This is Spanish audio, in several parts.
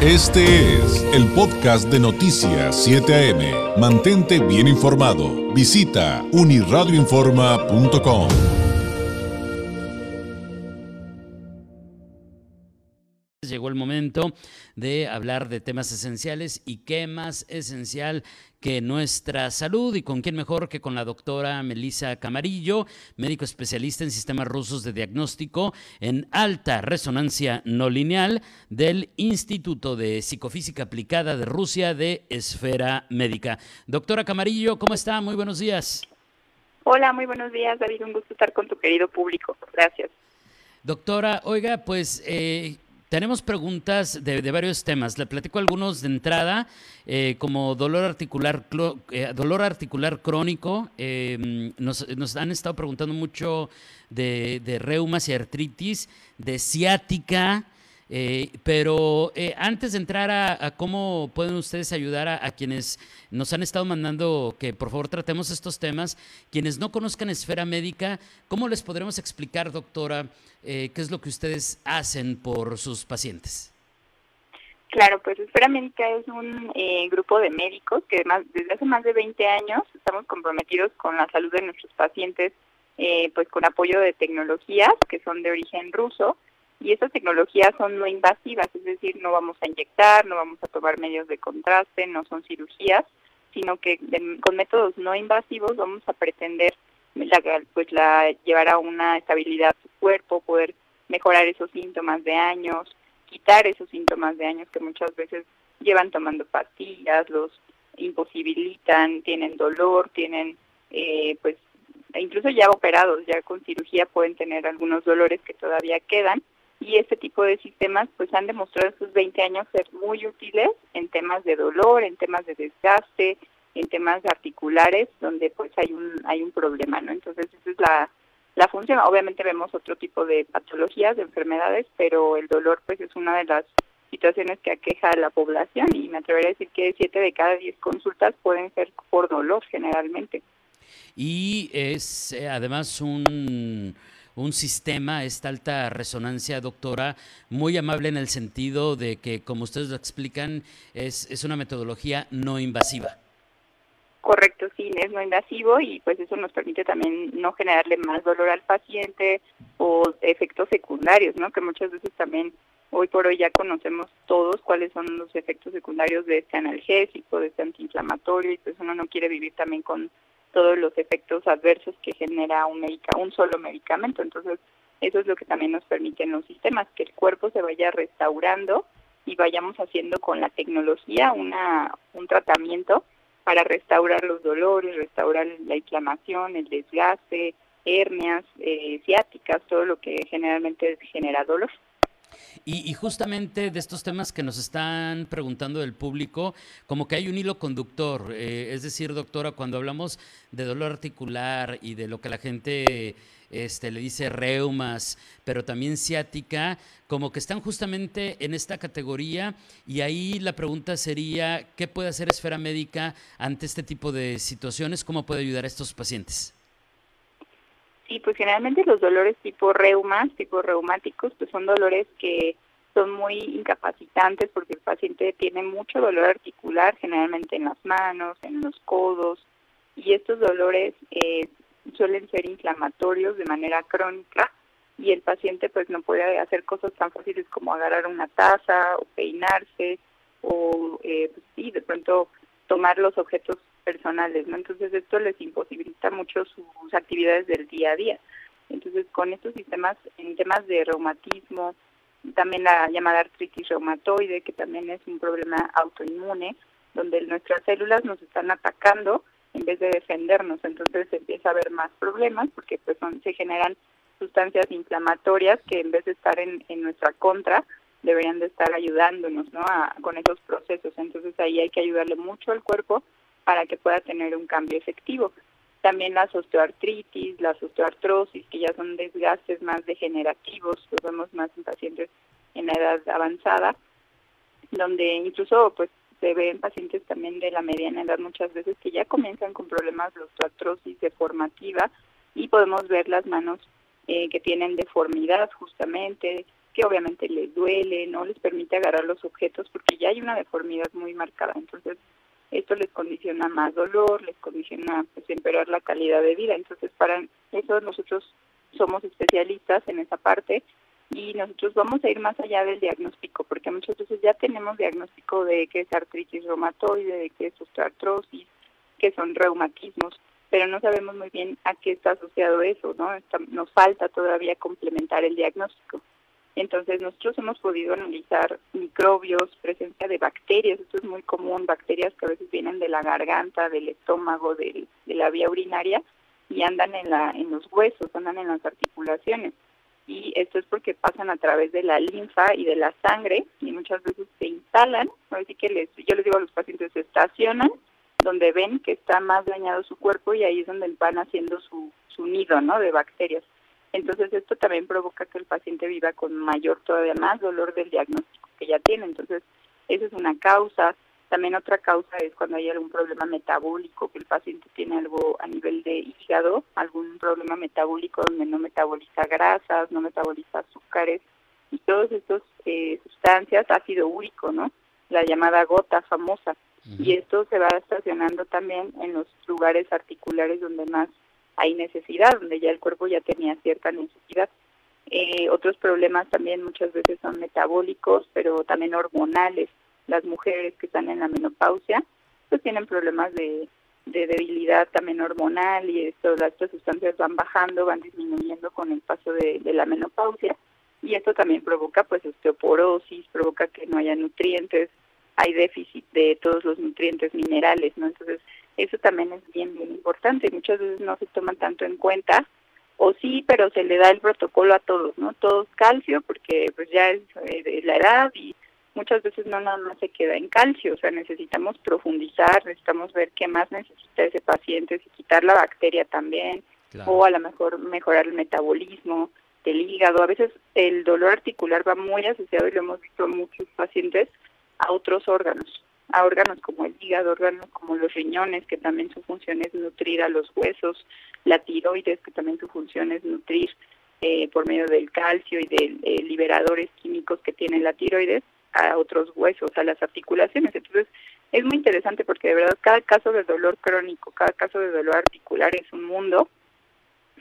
Este es el podcast de Noticias 7 AM. Mantente bien informado. Visita uniradioinforma.com. Llegó el momento de hablar de temas esenciales y qué más esencial que nuestra salud y con quién mejor que con la doctora Melissa Camarillo, médico especialista en sistemas rusos de diagnóstico en alta resonancia no lineal del Instituto de Psicofísica Aplicada de Rusia de Esfera Médica. Doctora Camarillo, ¿cómo está? Muy buenos días. Hola, muy buenos días, David. Un gusto estar con tu querido público. Gracias. Doctora, oiga, pues eh, tenemos preguntas de, varios temas. Le platico algunos de entrada, eh, como dolor articular, eh, dolor articular crónico. Em, nos, han estado preguntando mucho de, de reumas y artritis, de ciática. Eh, pero eh, antes de entrar a, cómo pueden ustedes ayudar a, quienes nos han estado mandando que por favor tratemos estos temas, quienes no conozcan esfera médica, ¿cómo les podremos explicar, doctora, eh, qué es lo que ustedes hacen por sus pacientes? Claro, pues Esfera Médica es un grupo de médicos que desde hace más de 20 años estamos comprometidos con la salud de nuestros pacientes, pues con apoyo de tecnologías que son de origen ruso y estas tecnologías son no invasivas, es decir, no vamos a inyectar, no vamos a tomar medios de contraste, no son cirugías, sino que con métodos no invasivos vamos a pretender pues la llevar a una estabilidad su cuerpo, poder mejorar esos síntomas de años, quitar esos síntomas de años que muchas veces llevan tomando pastillas, los imposibilitan, tienen dolor, tienen eh, pues incluso ya operados, ya con cirugía pueden tener algunos dolores que todavía quedan y este tipo de sistemas pues han demostrado estos 20 años ser muy útiles en temas de dolor, en temas de desgaste, en temas articulares donde pues hay un hay un problema, ¿no? Entonces esa es la la función. Obviamente vemos otro tipo de patologías, de enfermedades, pero el dolor pues es una de las situaciones que aqueja a la población y me atrevería a decir que 7 de cada 10 consultas pueden ser por dolor generalmente. Y es eh, además un un sistema, esta alta resonancia, doctora, muy amable en el sentido de que, como ustedes lo explican, es, es una metodología no invasiva. Correcto, sí, es no invasivo y pues eso nos permite también no generarle más dolor al paciente o efectos secundarios, ¿no? Que muchas veces también hoy por hoy ya conocemos todos cuáles son los efectos secundarios de este analgésico, de este antiinflamatorio y pues uno no quiere vivir también con todos los efectos adversos que genera un, solo medicamento. Entonces, eso es lo que también nos permiten los sistemas, que el cuerpo se vaya restaurando y vayamos haciendo con la tecnología una, un tratamiento para restaurar los dolores, restaurar la inflamación, el desgaste, hernias, eh, ciáticas, todo lo que generalmente genera dolor. Y, justamente de estos temas que nos están preguntando del público, como que hay un hilo conductor. Eh, es decir, doctora, cuando hablamos de dolor articular y de lo que la gente este, le dice reumas, pero también ciática, como que están justamente en esta categoría. Y ahí la pregunta sería, ¿qué puede hacer Esfera Médica ante este tipo de situaciones? ¿Cómo puede ayudar a estos pacientes? Sí, pues generalmente los dolores tipo reumas, tipo reumáticos, pues son dolores que son muy incapacitantes porque el paciente tiene mucho dolor articular, generalmente en las manos, en los codos, y estos dolores eh, suelen ser inflamatorios de manera crónica y el paciente pues no puede hacer cosas tan fáciles como agarrar una taza o peinarse o eh, pues sí, de pronto tomar los objetos personales, ¿no? Entonces esto les imposibilita mucho sus actividades del día a día. Entonces con estos sistemas, en temas de reumatismo, también la llamada artritis reumatoide, que también es un problema autoinmune, donde nuestras células nos están atacando en vez de defendernos, entonces empieza a haber más problemas porque pues son, se generan sustancias inflamatorias que en vez de estar en, en nuestra contra, deberían de estar ayudándonos ¿no? a, con esos procesos. Entonces ahí hay que ayudarle mucho al cuerpo para que pueda tener un cambio efectivo. También las osteoartritis, las osteoartrosis, que ya son desgastes más degenerativos, los vemos más en pacientes en la edad avanzada, donde incluso pues se ven pacientes también de la mediana edad muchas veces que ya comienzan con problemas de osteoartrosis deformativa y podemos ver las manos eh, que tienen deformidad justamente, que obviamente les duele, no les permite agarrar los objetos porque ya hay una deformidad muy marcada. Entonces, esto les condiciona más dolor, les condiciona pues, empeorar la calidad de vida. Entonces, para eso nosotros somos especialistas en esa parte y nosotros vamos a ir más allá del diagnóstico, porque muchas veces ya tenemos diagnóstico de que es artritis reumatoide, de que es osteoartrosis, que son reumatismos, pero no sabemos muy bien a qué está asociado eso, ¿no? nos falta todavía complementar el diagnóstico. Entonces nosotros hemos podido analizar microbios, presencia de bacterias, esto es muy común, bacterias que a veces vienen de la garganta, del estómago, de la vía urinaria y andan en, la, en los huesos, andan en las articulaciones. Y esto es porque pasan a través de la linfa y de la sangre y muchas veces se instalan, así que les, yo les digo a los pacientes, se estacionan donde ven que está más dañado su cuerpo y ahí es donde van haciendo su, su nido ¿no? de bacterias. Entonces esto también provoca que el paciente viva con mayor, todavía más dolor del diagnóstico que ya tiene. Entonces esa es una causa. También otra causa es cuando hay algún problema metabólico, que el paciente tiene algo a nivel de hígado, algún problema metabólico donde no metaboliza grasas, no metaboliza azúcares y todas estas eh, sustancias, ácido úrico, ¿no? La llamada gota famosa. Y esto se va estacionando también en los lugares articulares donde más hay necesidad, donde ya el cuerpo ya tenía cierta necesidad. Eh, otros problemas también muchas veces son metabólicos, pero también hormonales. Las mujeres que están en la menopausia, pues tienen problemas de, debilidad también hormonal y esto, estas sustancias van bajando, van disminuyendo con el paso de, de la menopausia y esto también provoca pues osteoporosis, provoca que no haya nutrientes, hay déficit de todos los nutrientes minerales, ¿no? Entonces, eso también es bien, bien importante. Muchas veces no se toman tanto en cuenta, o sí, pero se le da el protocolo a todos, ¿no? Todos calcio, porque pues ya es eh, de la edad y muchas veces no nada más se queda en calcio, o sea, necesitamos profundizar, necesitamos ver qué más necesita ese paciente, si quitar la bacteria también, o a lo mejor mejorar el metabolismo del hígado. A veces el dolor articular va muy asociado, y lo hemos visto en muchos pacientes, a otros órganos a órganos como el hígado, órganos como los riñones, que también su función es nutrir a los huesos, la tiroides, que también su función es nutrir eh, por medio del calcio y de eh, liberadores químicos que tiene la tiroides a otros huesos, a las articulaciones. Entonces, es muy interesante porque de verdad cada caso de dolor crónico, cada caso de dolor articular es un mundo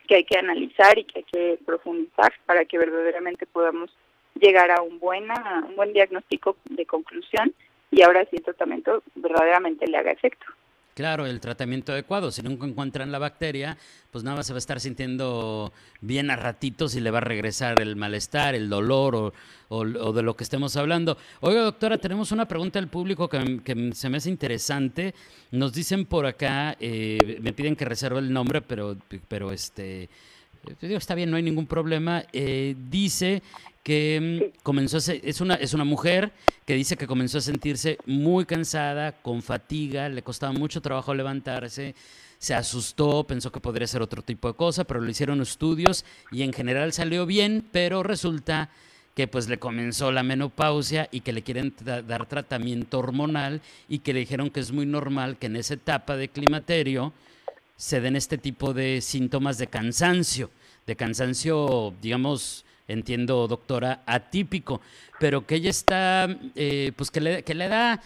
que hay que analizar y que hay que profundizar para que verdaderamente podamos llegar a un, buena, un buen diagnóstico de conclusión y ahora sí el tratamiento verdaderamente le haga efecto. Claro, el tratamiento adecuado. Si nunca encuentran la bacteria, pues nada más se va a estar sintiendo bien a ratitos y le va a regresar el malestar, el dolor o, de lo que estemos hablando. Oiga, doctora, tenemos una pregunta del público que, se me hace interesante. Nos dicen por acá, eh, me piden que reserve el nombre, pero, pero este, está bien, no hay ningún problema. Eh, dice que mm, comenzó a es una es una mujer que dice que comenzó a sentirse muy cansada, con fatiga, le costaba mucho trabajo levantarse, se asustó, pensó que podría ser otro tipo de cosa, pero le hicieron estudios y en general salió bien, pero resulta que pues le comenzó la menopausia y que le quieren dar tratamiento hormonal y que le dijeron que es muy normal que en esa etapa de climaterio se den este tipo de síntomas de cansancio, de cansancio, digamos, entiendo, doctora, atípico, pero que ella está, eh, pues que le, que le da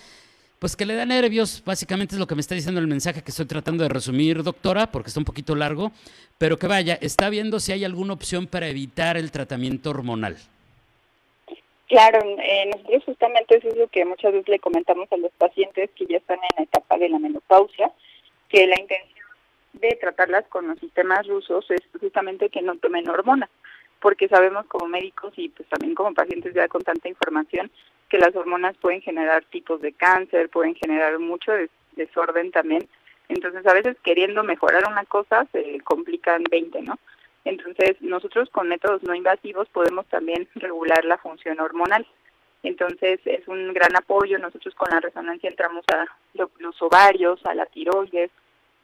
pues que le da nervios, básicamente es lo que me está diciendo el mensaje que estoy tratando de resumir, doctora, porque está un poquito largo, pero que vaya, está viendo si hay alguna opción para evitar el tratamiento hormonal. Claro, eh, nosotros justamente eso es lo que muchas veces le comentamos a los pacientes que ya están en la etapa de la menopausia, que la intención de tratarlas con los sistemas rusos es justamente que no tomen hormonas porque sabemos como médicos y pues también como pacientes ya con tanta información que las hormonas pueden generar tipos de cáncer, pueden generar mucho desorden también. Entonces a veces queriendo mejorar una cosa se complican 20, ¿no? Entonces nosotros con métodos no invasivos podemos también regular la función hormonal. Entonces es un gran apoyo. Nosotros con la resonancia entramos a los ovarios, a la tiroides,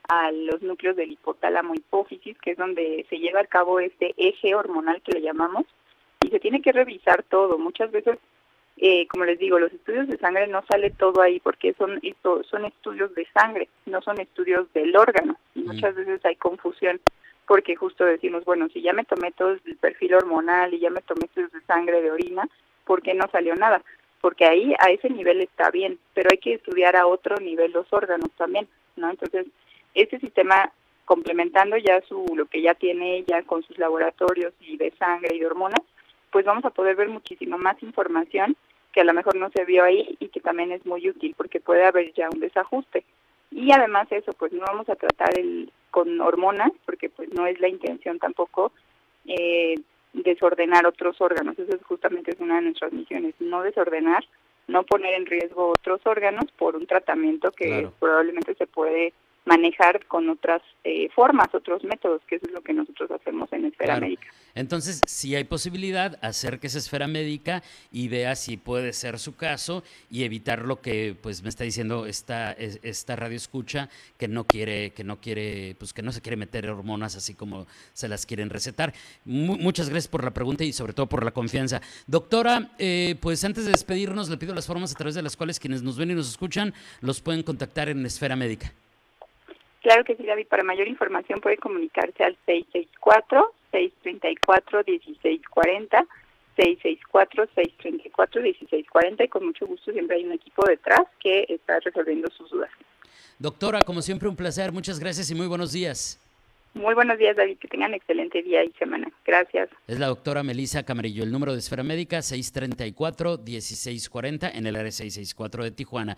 a los núcleos del hipotálamo hipófisis, que es donde se lleva a cabo este eje hormonal que le llamamos, y se tiene que revisar todo. Muchas veces, eh, como les digo, los estudios de sangre no sale todo ahí porque son, son estudios de sangre, no son estudios del órgano, y muchas veces hay confusión porque justo decimos, bueno, si ya me tomé todo el perfil hormonal y ya me tomé estudios de sangre, de orina, ¿por qué no salió nada? Porque ahí a ese nivel está bien, pero hay que estudiar a otro nivel los órganos también, ¿no? Entonces, este sistema complementando ya su lo que ya tiene ella con sus laboratorios y de sangre y de hormonas, pues vamos a poder ver muchísima más información que a lo mejor no se vio ahí y que también es muy útil porque puede haber ya un desajuste. Y además eso, pues no vamos a tratar el con hormonas porque pues no es la intención tampoco eh, desordenar otros órganos. Eso es justamente es una de nuestras misiones, no desordenar, no poner en riesgo otros órganos por un tratamiento que probablemente se puede manejar con otras eh, formas, otros métodos, que eso es lo que nosotros hacemos en Esfera Médica. Entonces, si hay posibilidad, acérquese a Esfera Médica y vea si puede ser su caso y evitar lo que pues me está diciendo esta, esta radio escucha, que no quiere, que no quiere, pues que no se quiere meter hormonas así como se las quieren recetar. muchas gracias por la pregunta y sobre todo por la confianza. Doctora, eh, pues antes de despedirnos, le pido las formas a través de las cuales quienes nos ven y nos escuchan los pueden contactar en Esfera Médica. Claro que sí, David. Para mayor información puede comunicarse al 664-634-1640, 664-634-1640 y con mucho gusto siempre hay un equipo detrás que está resolviendo sus dudas. Doctora, como siempre un placer. Muchas gracias y muy buenos días. Muy buenos días, David. Que tengan excelente día y semana. Gracias. Es la doctora Melisa Camarillo. El número de Esfera Médica 634-1640 en el área 664 de Tijuana.